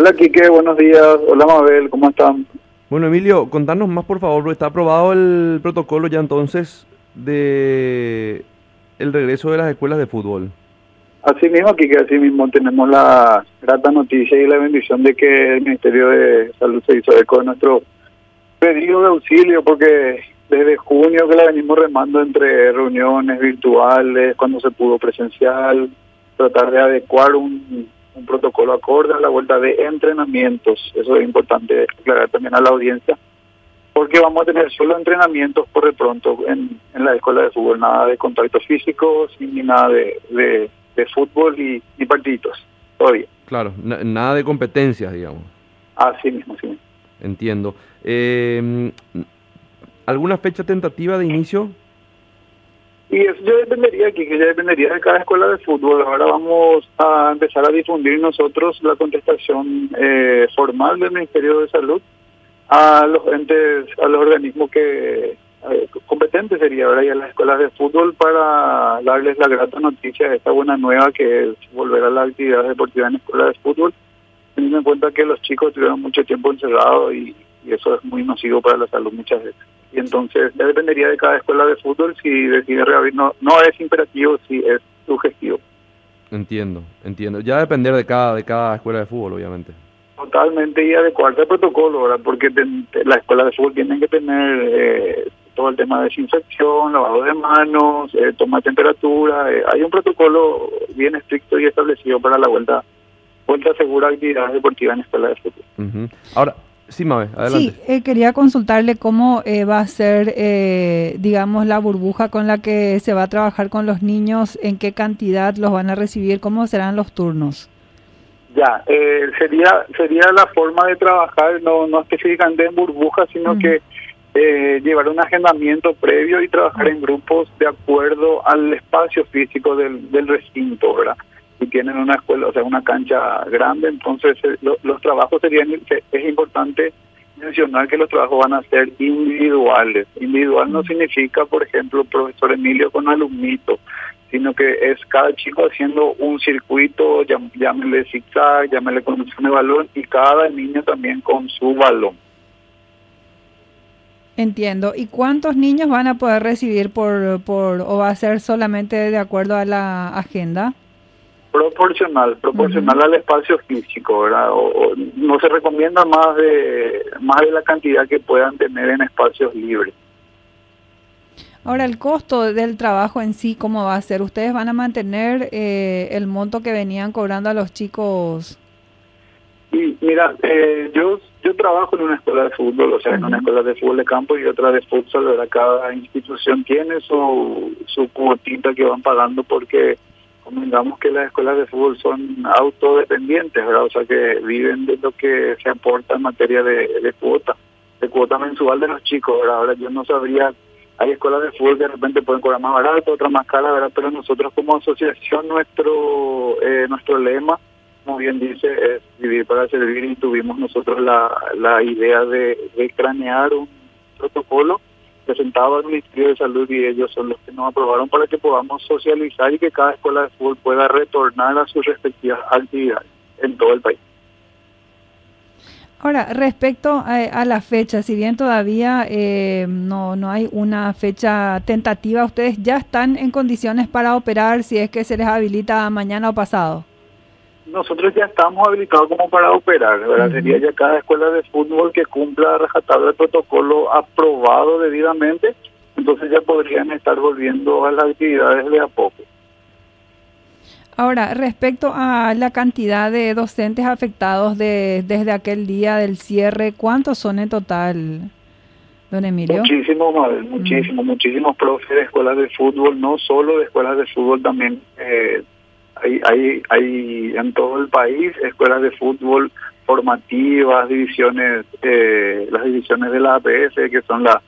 Hola Quique, buenos días. Hola Mabel, ¿cómo están? Bueno, Emilio, contanos más por favor, porque está aprobado el protocolo ya entonces de el regreso de las escuelas de fútbol. Así mismo, Quique, así mismo tenemos la grata noticia y la bendición de que el Ministerio de Salud se hizo eco de nuestro pedido de auxilio, porque desde junio que la venimos remando entre reuniones virtuales, cuando se pudo presencial, tratar de adecuar un un protocolo acorde a la vuelta de entrenamientos. Eso es importante aclarar también a la audiencia, porque vamos a tener solo entrenamientos por de pronto en, en la escuela de fútbol, nada de contacto físico, ni nada de, de, fútbol y, y, partiditos, todavía. Claro, nada de competencias, digamos. Así mismo, sí. Entiendo. Eh, ¿Alguna fecha tentativa de inicio? Y eso ya dependería, que ya dependería de cada escuela de fútbol. Ahora vamos a empezar a difundir nosotros la contestación eh, formal del Ministerio de Salud a los entes, a los organismos que eh, competentes sería ahora ya las escuelas de fútbol para darles la grata noticia de esta buena nueva que es volver a la actividad deportiva en escuelas de fútbol, teniendo en cuenta que los chicos tuvieron mucho tiempo encerrados y eso es muy nocivo para la salud muchas veces y entonces ya dependería de cada escuela de fútbol si decide reabrir. No, no es imperativo, si es sugestivo. Entiendo, entiendo. Ya depender de cada, de cada escuela de fútbol, obviamente. Totalmente y adecuarse al protocolo, ¿verdad? Porque las escuelas de fútbol tienen que tener eh, todo el tema de desinfección, lavado de manos, eh, toma de temperatura. Eh, hay un protocolo bien estricto y establecido para la vuelta vuelta segura a actividades deportivas en escuelas de fútbol. Ahora, Sí, Mabe, adelante. Sí, eh, quería consultarle cómo eh, va a ser, eh, digamos, la burbuja con la que se va a trabajar con los niños, en qué cantidad los van a recibir, cómo serán los turnos. Ya, sería sería la forma de trabajar, no, no específicamente en burbuja, sino que llevar un agendamiento previo y trabajar en grupos de acuerdo al espacio físico del, del recinto, ¿verdad? Si tienen una escuela, o sea, una cancha grande, entonces eh, los trabajos serían, es importante mencionar que los trabajos van a ser individuales. Individual no significa, por ejemplo, profesor Emilio con alumnito, sino que es cada chico haciendo un circuito, llámele zigzag, llámele conducción de balón, y cada niño también con su balón. Entiendo. ¿Y cuántos niños van a poder recibir por, por o va a ser solamente de acuerdo a la agenda? Proporcional, proporcional al espacio físico, ¿verdad? O, no se recomienda más de más de la cantidad que puedan tener en espacios libres. Ahora, el costo del trabajo en sí, ¿cómo va a ser? ¿Ustedes van a mantener eh, el monto que venían cobrando a los chicos? Y mira, eh, yo yo trabajo en una escuela de fútbol, o sea, en una escuela de fútbol de campo y otra de futsal, ¿verdad? Cada institución tiene su, su cuotita que van pagando porque digamos que las escuelas de fútbol son autodependientes, ¿verdad? O sea, que viven de lo que se aporta en materia de, cuota, de cuota mensual de los chicos, ¿verdad? Ahora yo no sabría, hay escuelas de fútbol que de repente pueden cobrar más barato, otras más cara, ¿verdad? Pero nosotros como asociación, nuestro eh, nuestro lema, como bien dice, es vivir para servir y tuvimos nosotros la, la idea de, de cranear un protocolo presentado al Ministerio de Salud y ellos son los que nos aprobaron para que podamos socializar y que cada escuela de fútbol pueda retornar a sus respectivas actividades en todo el país. Ahora, respecto a, la fecha, si bien todavía eh, no, no hay una fecha tentativa, ¿ustedes ya están en condiciones para operar si es que se les habilita mañana o pasado? Nosotros ya estamos habilitados como para operar, ¿verdad? Sería ya cada escuela de fútbol que cumpla rajatabla el protocolo aprobado debidamente, entonces ya podrían estar volviendo a las actividades de a poco. Ahora, respecto a la cantidad de docentes afectados de, desde aquel día del cierre, ¿cuántos son en total, don Emilio? Muchísimos, muchísimos, muchísimos profes de escuelas de fútbol, no solo de escuelas de fútbol, también eh, hay, hay, hay en todo el país escuelas de fútbol formativas, divisiones, eh, las divisiones de la APS, que son la,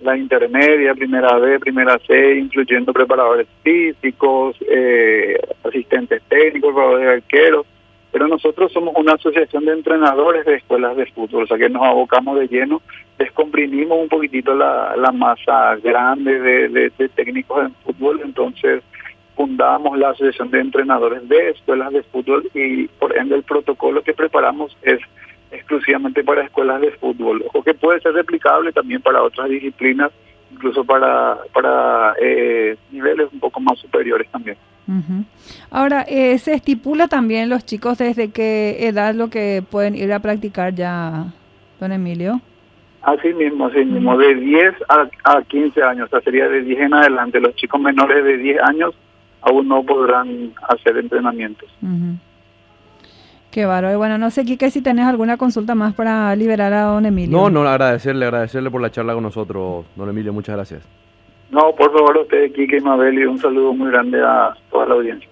la intermedia, primera B, primera C, incluyendo preparadores físicos, eh, asistentes técnicos, preparadores de arqueros. Pero nosotros somos una asociación de entrenadores de escuelas de fútbol, o sea que nos abocamos de lleno, descomprimimos un poquitito la, la masa grande de, de técnicos en fútbol, entonces fundamos la Asociación de Entrenadores de Escuelas de Fútbol y por ende el protocolo que preparamos es exclusivamente para escuelas de fútbol, o que puede ser replicable también para otras disciplinas, incluso para, para eh, niveles un poco más superiores también. Ahora, eh, ¿se estipula también los chicos desde qué edad lo que pueden ir a practicar ya, don Emilio? Así mismo, así mismo, de 10 a, a 15 años, o sea, sería de 10 en adelante. Los chicos menores de 10 años aún no podrán hacer entrenamientos. Qué bárbaro. Bueno, no sé, Kike, si tenés alguna consulta más para liberar a don Emilio. No, no, agradecerle, agradecerle por la charla con nosotros, don Emilio. Muchas gracias. No, por favor, a usted, Kike y Mabel, y un saludo muy grande a toda la audiencia.